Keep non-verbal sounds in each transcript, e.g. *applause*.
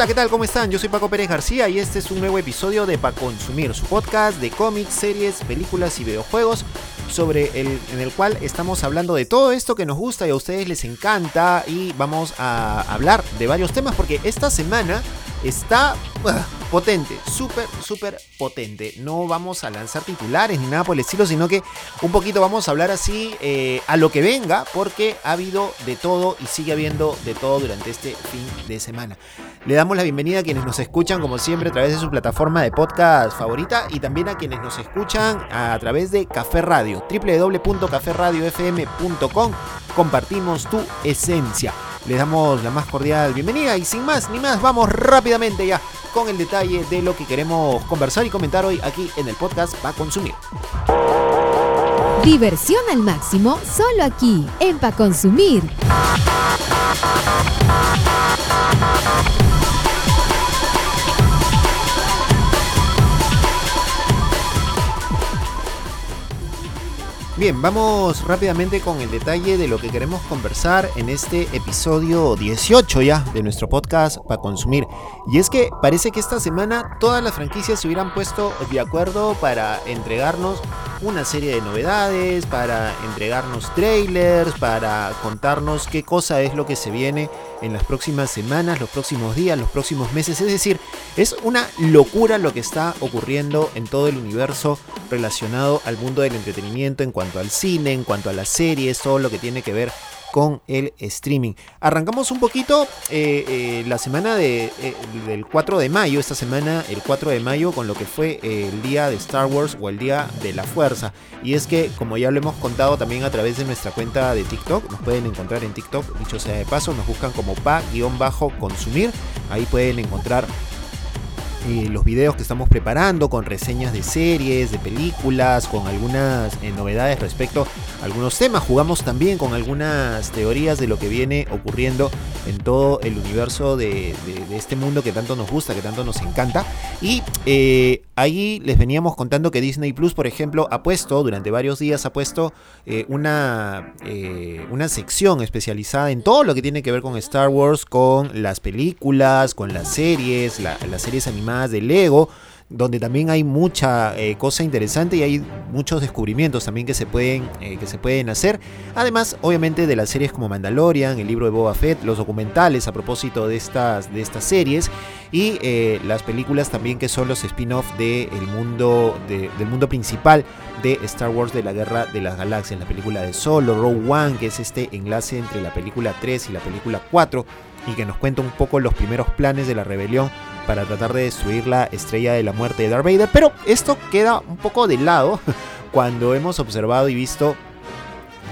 Hola, ¿qué tal? ¿Cómo están? Yo soy Paco Pérez García y este es un nuevo episodio de Pa Consumir, su podcast de cómics, series, películas y videojuegos sobre el, en el cual estamos hablando de todo esto que nos gusta y a ustedes les encanta y vamos a hablar de varios temas porque esta semana está uh, potente, súper, súper potente. No vamos a lanzar titulares ni nada por el estilo, sino que un poquito vamos a hablar así eh, a lo que venga, porque ha habido de todo y sigue habiendo de todo durante este fin de semana. Le damos la bienvenida a quienes nos escuchan, como siempre, a través de su plataforma de podcast favorita y también a quienes nos escuchan a través de Café Radio, www.caferradiofm.com. Compartimos tu esencia. Les damos la más cordial bienvenida y sin más ni más, vamos rápidamente ya con el detalle de lo que queremos conversar y comentar hoy aquí en el podcast para consumir. Diversión al máximo solo aquí en Pa Consumir. Bien, vamos rápidamente con el detalle de lo que queremos conversar en este episodio 18 ya de nuestro podcast para consumir. Y es que parece que esta semana todas las franquicias se hubieran puesto de acuerdo para entregarnos una serie de novedades, para entregarnos trailers, para contarnos qué cosa es lo que se viene en las próximas semanas, los próximos días, los próximos meses. Es decir, es una locura lo que está ocurriendo en todo el universo relacionado al mundo del entretenimiento en cuanto al cine, en cuanto a las series, todo lo que tiene que ver con el streaming. Arrancamos un poquito eh, eh, la semana de, eh, del 4 de mayo, esta semana el 4 de mayo, con lo que fue el día de Star Wars o el día de la fuerza. Y es que, como ya lo hemos contado también a través de nuestra cuenta de TikTok, nos pueden encontrar en TikTok, dicho sea de paso, nos buscan como pa-consumir, ahí pueden encontrar eh, los videos que estamos preparando con reseñas de series, de películas, con algunas eh, novedades respecto a algunos temas. Jugamos también con algunas teorías de lo que viene ocurriendo en todo el universo de, este mundo que tanto nos gusta, que tanto nos encanta. Y eh, ahí les veníamos contando que Disney Plus, por ejemplo, ha puesto, durante varios días, ha puesto una, una sección especializada en todo lo que tiene que ver con Star Wars, con las películas, con las series, las series animadas de Lego, donde también hay mucha eh, cosa interesante y hay muchos descubrimientos también que se, pueden, eh, que se pueden hacer. Además, obviamente, de las series como Mandalorian, el libro de Boba Fett, los documentales a propósito de estas, de estas series y eh, las películas también que son los spin-off de mundo, del mundo principal de Star Wars de la Guerra de las Galaxias, la película de Solo, Rogue One, que es este enlace entre la película 3 y la película 4 y que nos cuenta un poco los primeros planes de la rebelión para tratar de destruir la estrella de la muerte de Darth Vader. Pero esto queda un poco de lado *laughs* cuando hemos observado y visto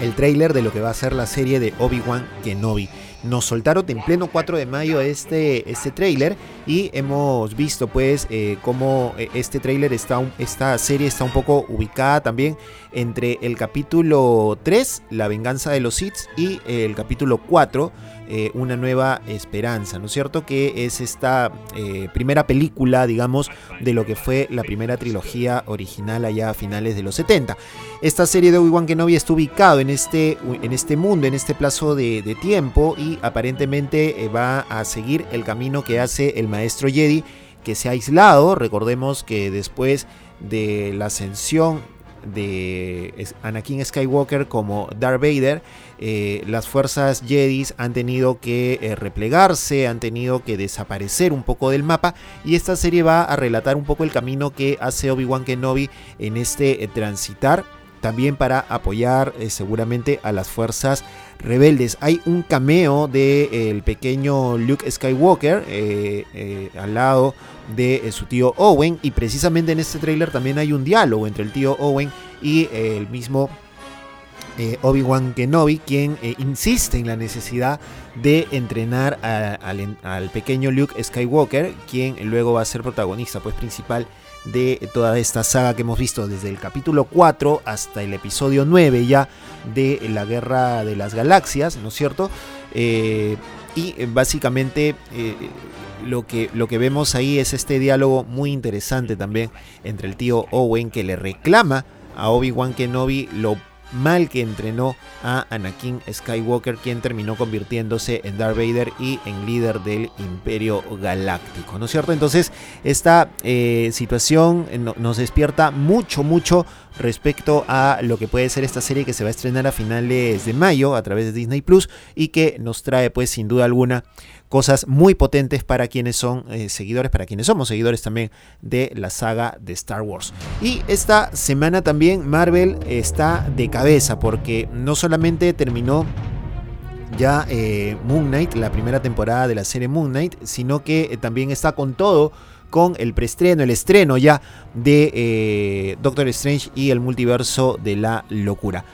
el tráiler de lo que va a ser la serie de Obi-Wan Kenobi. Nos soltaron en pleno 4 de mayo este, este tráiler y hemos visto pues eh, cómo eh, este tráiler está, esta serie está un poco ubicada también entre el capítulo 3, La venganza de los Sith, y el capítulo 4, eh, una nueva esperanza, ¿no es cierto? Que es esta eh, primera película, digamos, de lo que fue la primera trilogía original allá a finales de los 70. Esta serie de Obi-Wan Kenobi está ubicado en este, en este mundo, en este plazo de, tiempo y aparentemente eh, va a seguir el camino que hace el maestro Jedi que se ha aislado. Recordemos que después de la ascensión de Anakin Skywalker como Darth Vader, eh, las fuerzas Jedi han tenido que eh, replegarse, han tenido que desaparecer un poco del mapa y esta serie va a relatar un poco el camino que hace Obi-Wan Kenobi en este eh, transitar también para apoyar seguramente a las fuerzas rebeldes. Hay un cameo del el pequeño Luke Skywalker al lado de su tío Owen y precisamente en este tráiler también hay un diálogo entre el tío Owen y el mismo eh, Obi-Wan Kenobi, quien eh, insiste en la necesidad de entrenar al, pequeño Luke Skywalker, quien luego va a ser protagonista pues, principal de toda esta saga que hemos visto desde el capítulo 4 hasta el episodio 9 ya de la Guerra de las Galaxias, ¿no es cierto? Eh, y básicamente lo, que, lo que vemos ahí es este diálogo muy interesante también entre el tío Owen que le reclama a Obi-Wan Kenobi lo mal que entrenó a Anakin Skywalker, quien terminó convirtiéndose en Darth Vader y en líder del Imperio Galáctico, ¿no es cierto? Entonces, esta eh, situación eh, nos despierta mucho, mucho respecto a lo que puede ser esta serie que se va a estrenar a finales de mayo a través de Disney Plus y que nos trae, pues, sin duda alguna, cosas muy potentes para quienes son eh, seguidores, para quienes somos seguidores también de la saga de Star Wars. Y esta semana también Marvel está de cabeza porque no solamente terminó ya eh, Moon Knight, la primera temporada de la serie Moon Knight, sino que eh, también está con todo con el preestreno, el estreno ya de Doctor Strange y el multiverso de la locura.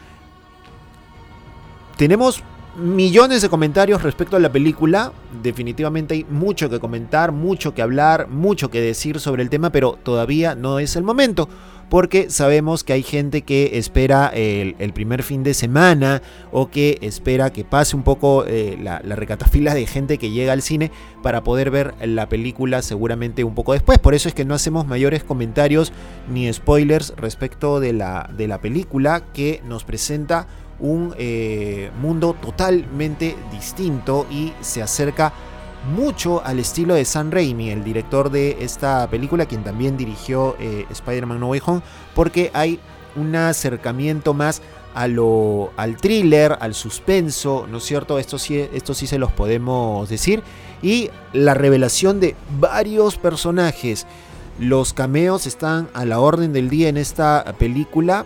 Tenemos millones de comentarios respecto a la película. Definitivamente hay mucho que comentar, mucho que hablar, mucho que decir sobre el tema, pero todavía no es el momento. Porque sabemos que hay gente que espera el, primer fin de semana o que espera que pase un poco eh, la, recatafila de gente que llega al cine para poder ver la película seguramente un poco después. Por eso es que no hacemos mayores comentarios ni spoilers respecto de la, de la película que nos presenta un eh, mundo totalmente distinto y se acerca mucho al estilo de Sam Raimi, el director de esta película, quien también dirigió eh, Spider-Man No Way Home, porque hay un acercamiento más a lo, al thriller, al suspenso, ¿no es cierto? Esto sí, esto sí se los podemos decir. Y la revelación de varios personajes. Los cameos están a la orden del día en esta película.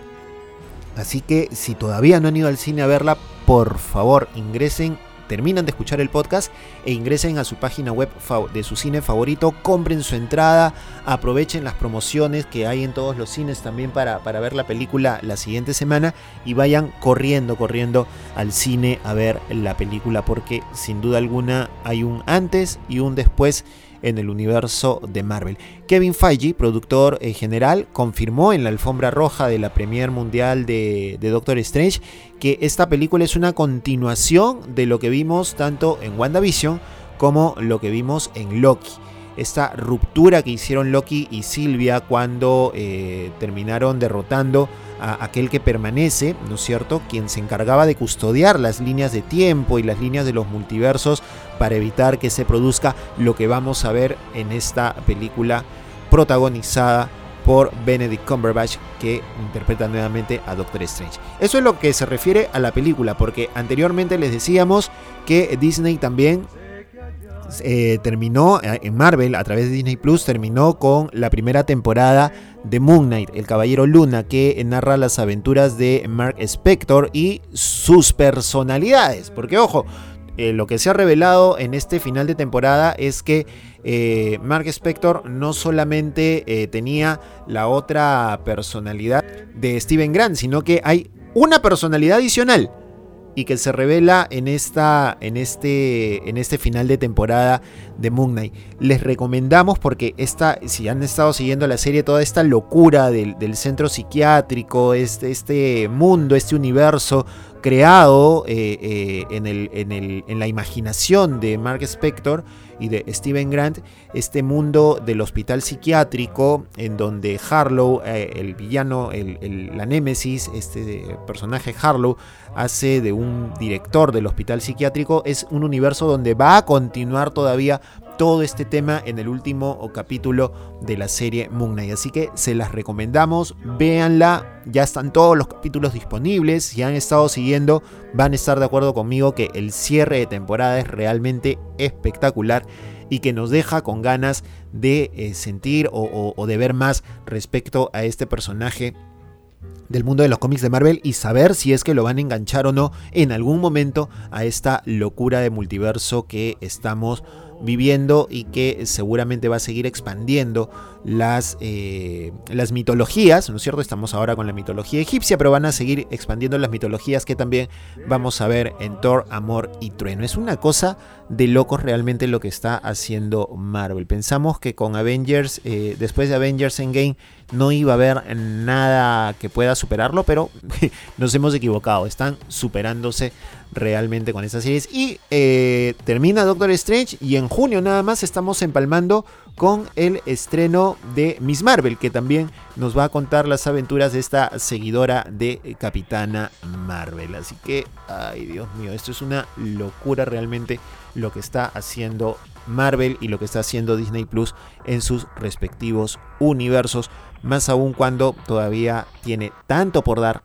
Así que si todavía no han ido al cine a verla, por favor ingresen, terminan de escuchar el podcast e ingresen a su página web de su cine favorito, compren su entrada, aprovechen las promociones que hay en todos los cines también para, para ver la película la siguiente semana y vayan corriendo, corriendo al cine a ver la película porque sin duda alguna hay un antes y un después en el universo de Marvel. Kevin Feige, productor eh, general, confirmó en la alfombra roja de la Premier Mundial de, Doctor Strange que esta película es una continuación de lo que vimos tanto en WandaVision como lo que vimos en Loki esta ruptura que hicieron Loki y Silvia cuando eh, terminaron derrotando a aquel que permanece, ¿no es cierto?, quien se encargaba de custodiar las líneas de tiempo y las líneas de los multiversos para evitar que se produzca lo que vamos a ver en esta película protagonizada por Benedict Cumberbatch que interpreta nuevamente a Doctor Strange. Eso es lo que se refiere a la película, porque anteriormente les decíamos que Disney también eh, terminó eh, en Marvel a través de Disney Plus, terminó con la primera temporada de Moon Knight, el Caballero Luna, que narra las aventuras de Mark Spector y sus personalidades. Porque ojo, eh, lo que se ha revelado en este final de temporada es que Mark Spector no solamente tenía la otra personalidad de Steven Grant, sino que hay una personalidad adicional y que se revela en, esta, en, este, en este final de temporada de Moon Knight. Les recomendamos porque esta, si han estado siguiendo la serie, toda esta locura del, centro psiquiátrico, este, este mundo, este universo creado eh, eh, en, el, en, el, en, la imaginación de Mark Spector y de Steven Grant, este mundo del hospital psiquiátrico en donde Harlow, eh, el villano, el, la némesis, este personaje Harlow, hace de un director del hospital psiquiátrico, es un universo donde va a continuar todavía todo este tema en el último capítulo de la serie Moon Knight. Así que se las recomendamos, véanla, ya están todos los capítulos disponibles, si han estado siguiendo van a estar de acuerdo conmigo que el cierre de temporada es realmente espectacular y que nos deja con ganas de eh, sentir o de ver más respecto a este personaje del mundo de los cómics de Marvel y saber si es que lo van a enganchar o no en algún momento a esta locura de multiverso que estamos viviendo y que seguramente va a seguir expandiendo las, eh, las mitologías, ¿no es cierto? Estamos ahora con la mitología egipcia, pero van a seguir expandiendo las mitologías que también vamos a ver en Thor, Amor y Trueno. Es una cosa de locos realmente lo que está haciendo Marvel. Pensamos que con Avengers, eh, después de Avengers Endgame, no iba a haber nada que pueda superarlo, pero *laughs* nos hemos equivocado. Están superándose realmente con estas series. Y eh, termina Doctor Strange y en junio nada más estamos empalmando con el estreno de Miss Marvel, que también nos va a contar las aventuras de esta seguidora de Capitana Marvel. Así que, ay Dios mío, esto es una locura realmente lo que está haciendo Marvel y lo que está haciendo Disney Plus en sus respectivos universos, más aún cuando todavía tiene tanto por dar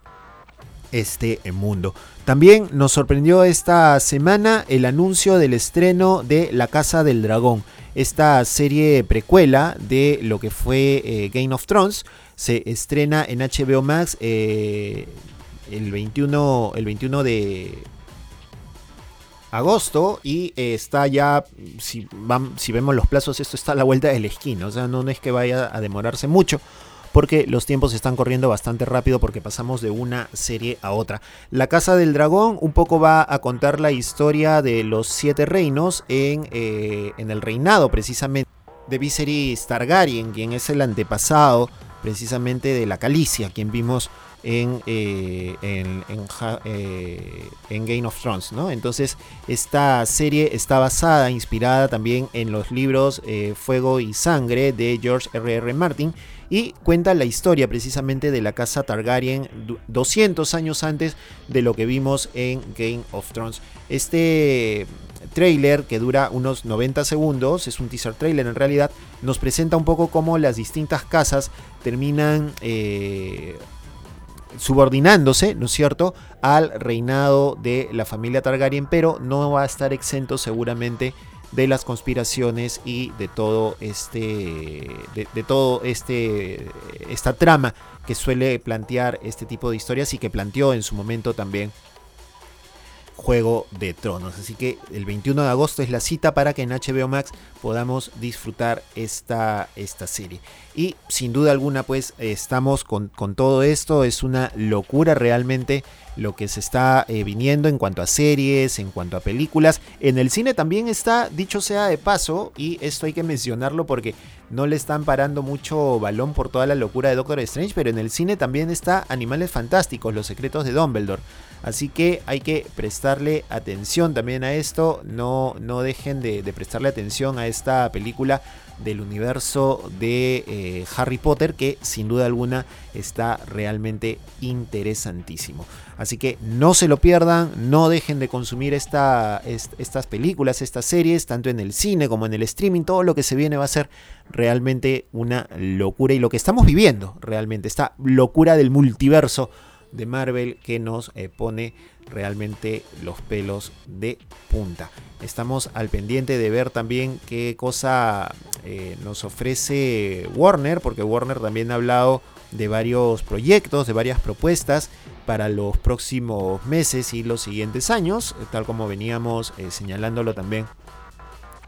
este mundo. También nos sorprendió esta semana el anuncio del estreno de La Casa del Dragón, esta serie precuela de lo que fue eh, Game of Thrones. Se estrena en HBO Max eh, el, 21, el 21 de agosto y eh, está ya, si, si vemos los plazos, esto está a la vuelta de la esquina, o sea, no es que vaya a demorarse mucho porque los tiempos están corriendo bastante rápido porque pasamos de una serie a otra. La Casa del Dragón un poco va a contar la historia de los siete reinos en, eh, en el reinado precisamente de Viserys Targaryen, quien es el antepasado precisamente de la Calicia, quien vimos en, eh, en, eh, en, Game of Thrones. ¿no? Entonces, esta serie está basada, inspirada también en los libros Fuego y Sangre de George R.R. R. Martin y cuenta la historia precisamente de la casa Targaryen 200 años antes de lo que vimos en Game of Thrones. Este trailer que dura unos 90 segundos, es un teaser trailer en realidad, nos presenta un poco cómo las distintas casas terminan eh, subordinándose, ¿no es cierto?, al reinado de la familia Targaryen, pero no va a estar exento seguramente de las conspiraciones y de todo este de, todo este esta trama que suele plantear este tipo de historias y que planteó en su momento también Juego de Tronos. Así que el 21 de agosto es la cita para que en HBO Max podamos disfrutar esta, esta serie. Y sin duda alguna, pues estamos con, con todo esto. Es una locura realmente lo que se está eh, viniendo en cuanto a series, en cuanto a películas. En el cine también está, dicho sea de paso, y esto hay que mencionarlo porque no le están parando mucho balón por toda la locura de Doctor Strange, pero en el cine también está Animales Fantásticos, Los Secretos de Dumbledore. Así que hay que prestarle atención también a esto, no, no dejen de, de prestarle atención a esta película del universo de eh, Harry Potter que sin duda alguna está realmente interesantísimo. Así que no se lo pierdan, no dejen de consumir esta, estas películas, estas series, tanto en el cine como en el streaming, todo lo que se viene va a ser realmente una locura y lo que estamos viviendo realmente, esta locura del multiverso de Marvel que nos eh, pone realmente los pelos de punta. Estamos al pendiente de ver también qué cosa eh, nos ofrece Warner, porque Warner también ha hablado de varios proyectos, de varias propuestas para los próximos meses y los siguientes años, tal como veníamos eh, señalándolo también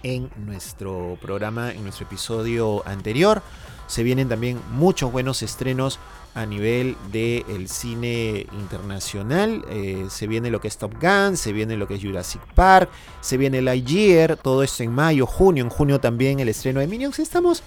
en nuestro programa, en nuestro episodio anterior. Se vienen también muchos buenos estrenos a nivel del cine internacional. Eh, se viene lo que es Top Gun, se viene lo que es Jurassic Park, se viene Lightyear, todo esto en mayo, junio, en junio también el estreno de Minions. Estamos...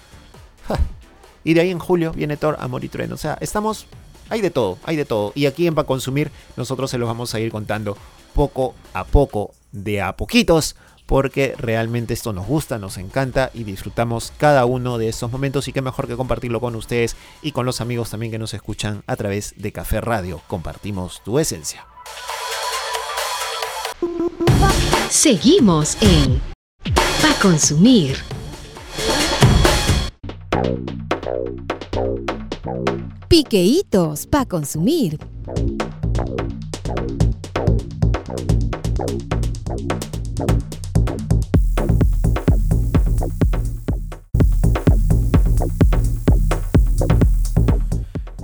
Y de ahí en julio viene Thor, Amor y Trueno. O sea, estamos... Hay de todo, hay de todo. Y aquí en Pa Consumir nosotros se los vamos a ir contando poco a poco, de a poquitos porque realmente esto nos gusta, nos encanta y disfrutamos cada uno de estos momentos y qué mejor que compartirlo con ustedes y con los amigos también que nos escuchan a través de Café Radio. Compartimos tu esencia. Seguimos en Pa Consumir. Piqueitos Pa Consumir.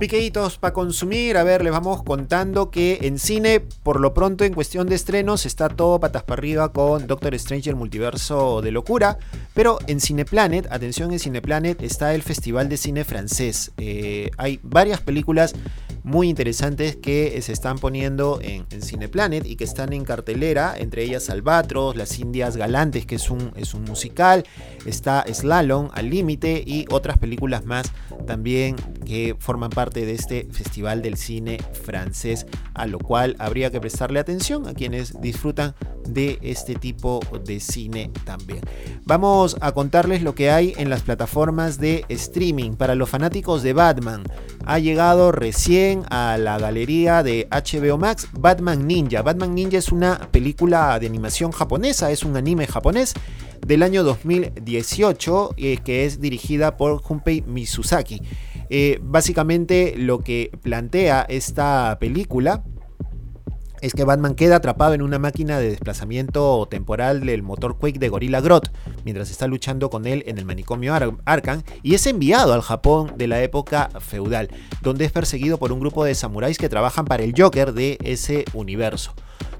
Piqueitos para consumir, a ver, les vamos contando que en cine, por lo pronto en cuestión de estrenos, está todo patas para arriba con Doctor Strange el multiverso de locura, pero en Cineplanet, atención en Cineplanet, está el Festival de Cine Francés. Eh, hay varias películas muy interesantes que se están poniendo en, Cineplanet y que están en cartelera, entre ellas Albatros, Las Indias Galantes, que es un, es un musical, está Slalom, Al Límite y otras películas más también que forman parte de este Festival del Cine francés, a lo cual habría que prestarle atención a quienes disfrutan de este tipo de cine también. Vamos a contarles lo que hay en las plataformas de streaming para los fanáticos de Batman. Ha llegado recién a la galería de HBO Max Batman Ninja. Batman Ninja es una película de animación japonesa, es un anime japonés del año 2018 eh, que es dirigida por Junpei Mizusaki. Eh, básicamente lo que plantea esta película es que Batman queda atrapado en una máquina de desplazamiento temporal del motor Quake de Gorilla Grodd mientras está luchando con él en el manicomio Arkham y es enviado al Japón de la época feudal, donde es perseguido por un grupo de samuráis que trabajan para el Joker de ese universo.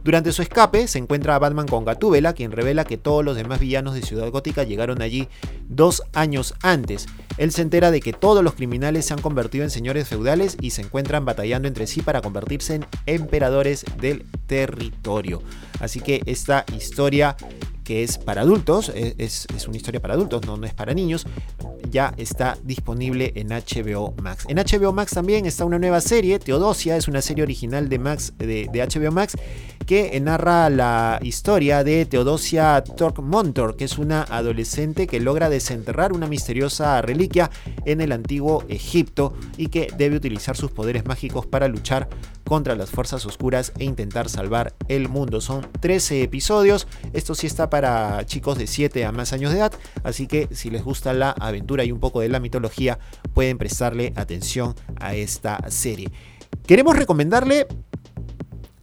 Durante su escape se encuentra a Batman con Gatúbela, quien revela que todos los demás villanos de Ciudad Gótica llegaron allí dos años antes. Él se entera de que todos los criminales se han convertido en señores feudales y se encuentran batallando entre sí para convertirse en emperadores del territorio. Así que esta historia que es para adultos, es, una historia para adultos, no, no es para niños, ya está disponible en HBO Max. En HBO Max también está una nueva serie, Teodosia, es una serie original de, Max, de, HBO Max que narra la historia de Teodosia Montor, que es una adolescente que logra desenterrar una misteriosa reliquia en el antiguo Egipto y que debe utilizar sus poderes mágicos para luchar contra las fuerzas oscuras e intentar salvar el mundo. Son 13 episodios, esto sí está para chicos de 7 a más años de edad, así que si les gusta la aventura y un poco de la mitología, pueden prestarle atención a esta serie. Queremos recomendarle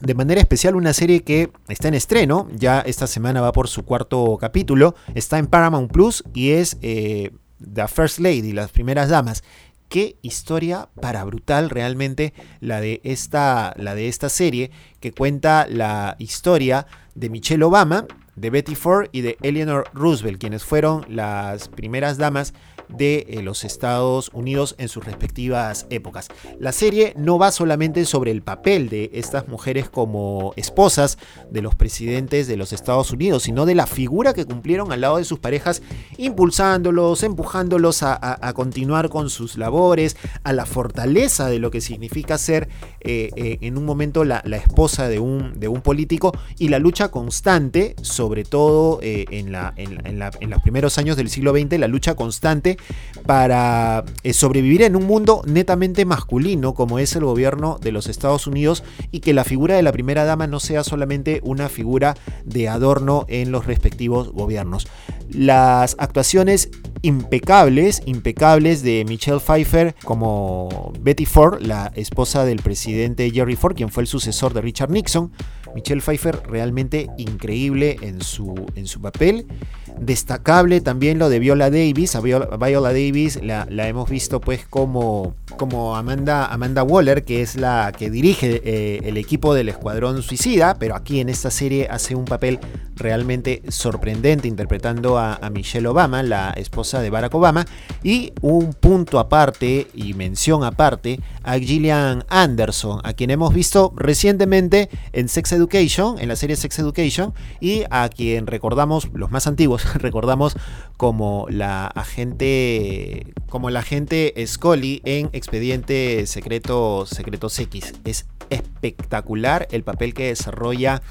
de manera especial una serie que está en estreno, ya esta semana va por su cuarto capítulo, está en Paramount Plus y es eh, The First Lady, las primeras damas. Qué historia para brutal realmente la de esta, la de esta serie que cuenta la historia de Michelle Obama, de Betty Ford y de Eleanor Roosevelt, quienes fueron las primeras damas de eh, los Estados Unidos en sus respectivas épocas. La serie no va solamente sobre el papel de estas mujeres como esposas de los presidentes de los Estados Unidos, sino de la figura que cumplieron al lado de sus parejas, impulsándolos, empujándolos a, continuar con sus labores, a la fortaleza de lo que significa ser eh, eh, en un momento la, esposa de un, de un, político y la lucha constante, sobre todo en, la, en los primeros años del siglo XX, la lucha constante para eh, sobrevivir en un mundo netamente masculino como es el gobierno de los Estados Unidos y que la figura de la primera dama no sea solamente una figura de adorno en los respectivos gobiernos. Las actuaciones impecables, impecables de Michelle Pfeiffer como Betty Ford, la esposa del presidente Jerry Ford, quien fue el sucesor de Richard Nixon. Michelle Pfeiffer realmente increíble en su, en su papel. Destacable también lo de Viola Davis. A Viola, Davis la, hemos visto pues como, como Amanda, Amanda Waller, que es la que dirige eh, el equipo del Escuadrón Suicida, pero aquí en esta serie hace un papel realmente sorprendente interpretando a, a Michelle Obama, la esposa de Barack Obama. Y un punto aparte y mención aparte a Gillian Anderson, a quien hemos visto recientemente en Sex Education, en la serie Sex Education, y a quien recordamos, los más antiguos, *laughs* recordamos como la agente, como la agente Scully en Expediente Secreto, Secretos X. Es espectacular el papel que desarrolla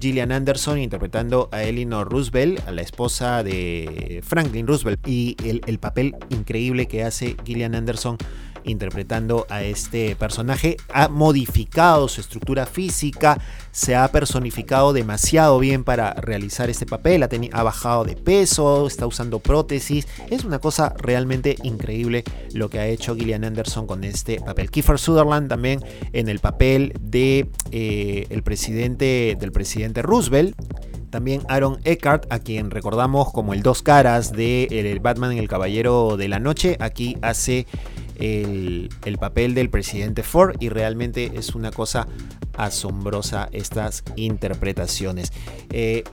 Gillian Anderson interpretando a Eleanor Roosevelt, a la esposa de Franklin Roosevelt, y el, el papel increíble que hace Gillian Anderson interpretando a este personaje. Ha modificado su estructura física, se ha personificado demasiado bien para realizar este papel, ha, bajado de peso, está usando prótesis. Es una cosa realmente increíble lo que ha hecho Gillian Anderson con este papel. Kiefer Sutherland también en el papel de eh, el presidente del presidente Roosevelt. También Aaron Eckhart, a quien recordamos como el dos caras de el Batman en el Caballero de la Noche, aquí hace el, papel del presidente Ford y realmente es una cosa asombrosa estas interpretaciones. Eh,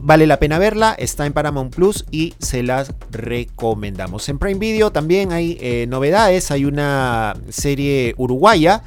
vale la pena verla, está en Paramount Plus y se las recomendamos. En Prime Video también hay eh, novedades, hay una serie uruguaya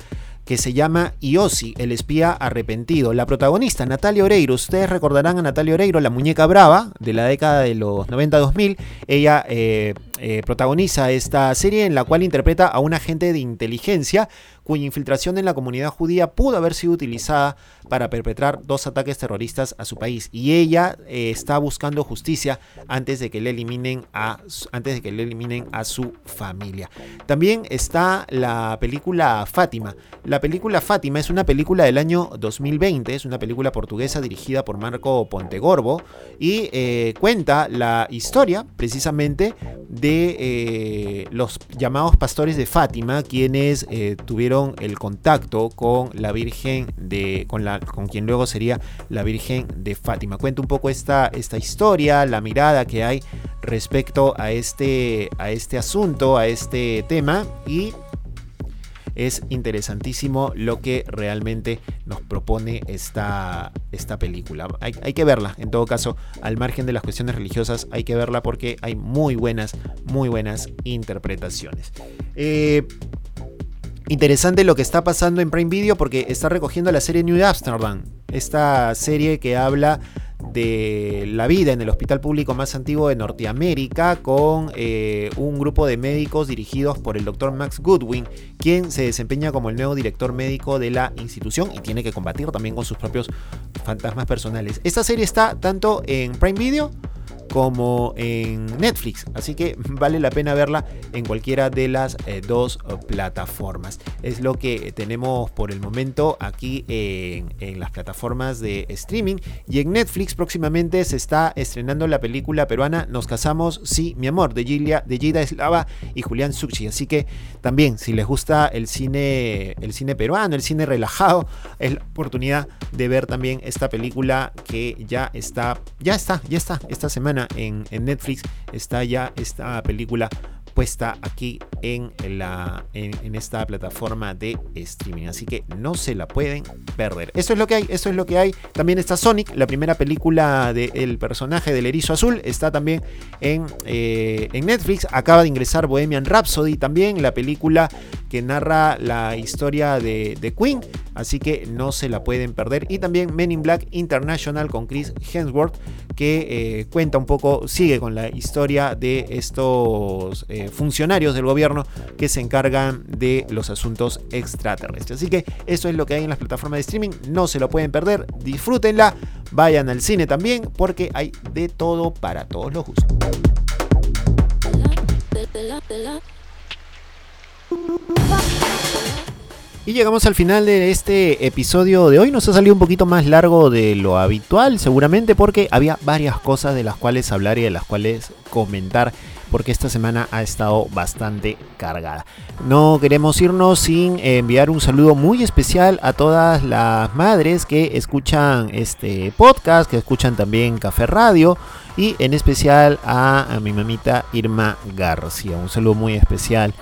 que se llama Iosi, el espía arrepentido. La protagonista, Natalia Oreiro. Ustedes recordarán a Natalia Oreiro, la muñeca brava de la década de los 90-2000. Ella eh, eh, protagoniza esta serie en la cual interpreta a un agente de inteligencia cuya infiltración en la comunidad judía pudo haber sido utilizada para perpetrar dos ataques terroristas a su país. Y ella eh, está buscando justicia antes de que le eliminen a, antes de que le eliminen a su familia. También está la película Fátima. La película Fátima es una película del año 2020, es una película portuguesa dirigida por Marco Pontegorbo y eh, cuenta la historia precisamente de eh, los llamados pastores de Fátima, quienes tuvieron el contacto con la Virgen de, con, la, con quien luego sería la Virgen de Fátima. Cuenta un poco esta, esta historia, la mirada que hay respecto a este, a este asunto, a este tema y es interesantísimo lo que realmente nos propone esta, esta película. Hay, hay, que verla, en todo caso, al margen de las cuestiones religiosas, hay que verla porque hay muy buenas, muy buenas interpretaciones. Eh, interesante lo que está pasando en Prime Video porque está recogiendo la serie New Amsterdam, esta serie que habla de la vida en el hospital público más antiguo de Norteamérica con eh, un grupo de médicos dirigidos por el doctor Max Goodwin, quien se desempeña como el nuevo director médico de la institución y tiene que combatir también con sus propios fantasmas personales. Esta serie está tanto en Prime Video como en Netflix. Así que vale la pena verla en cualquiera de las eh, dos plataformas. Es lo que tenemos por el momento aquí en, las plataformas de streaming. Y en Netflix próximamente se está estrenando la película peruana Nos casamos, sí, mi amor, de, Gilia, de Gida Eslava y Julián Succi. Así que también, si les gusta el cine, el cine peruano, el cine relajado, es la oportunidad de ver también esta película que ya está, ya está, ya está esta semana en, Netflix está ya esta película puesta aquí en, la, en, esta plataforma de streaming. Así que no se la pueden perder. Eso es lo que hay, eso es lo que hay. También está Sonic, la primera película del personaje del erizo azul. Está también en, eh, en Netflix. Acaba de ingresar Bohemian Rhapsody también, la película que narra la historia de, de Queen así que no se la pueden perder. Y también Men in Black International con Chris Hemsworth, que eh, cuenta un poco, sigue con la historia de estos eh, funcionarios del gobierno que se encargan de los asuntos extraterrestres. Así que eso es lo que hay en las plataformas de streaming, no se lo pueden perder, disfrútenla, vayan al cine también, porque hay de todo para todos los gustos. Y llegamos al final de este episodio de hoy. Nos ha salido un poquito más largo de lo habitual, seguramente porque había varias cosas de las cuales hablar y de las cuales comentar, porque esta semana ha estado bastante cargada. No queremos irnos sin enviar un saludo muy especial a todas las madres que escuchan este podcast, que escuchan también Café Radio y en especial a, a mi mamita Irma García. Un saludo muy especial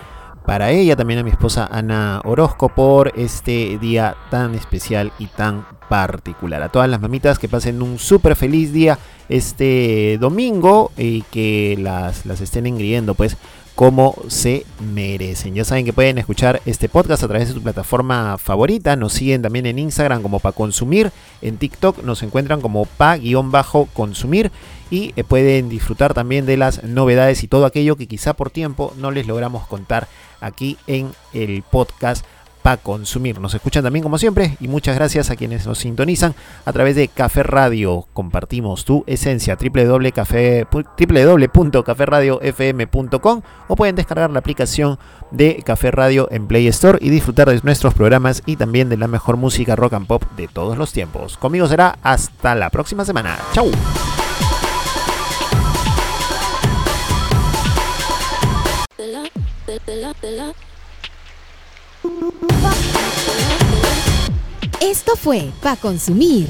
para ella, también a mi esposa Ana Orozco por este día tan especial y tan particular. A todas las mamitas que pasen un súper feliz día este domingo y que las, las estén engriendo pues como se merecen. Ya saben que pueden escuchar este podcast a través de su plataforma favorita. Nos siguen también en Instagram como Pa Consumir. En TikTok nos encuentran como Pa-Consumir. Y eh, pueden disfrutar también de las novedades y todo aquello que quizá por tiempo no les logramos contar aquí en el podcast para consumir. Nos escuchan también como siempre y muchas gracias a quienes nos sintonizan a través de Café Radio. Compartimos tu esencia www.caferradiofm.com o pueden descargar la aplicación de Café Radio en Play Store y disfrutar de nuestros programas y también de la mejor música rock and pop de todos los tiempos. Conmigo será hasta la próxima semana. Chau. Esto fue Pa Consumir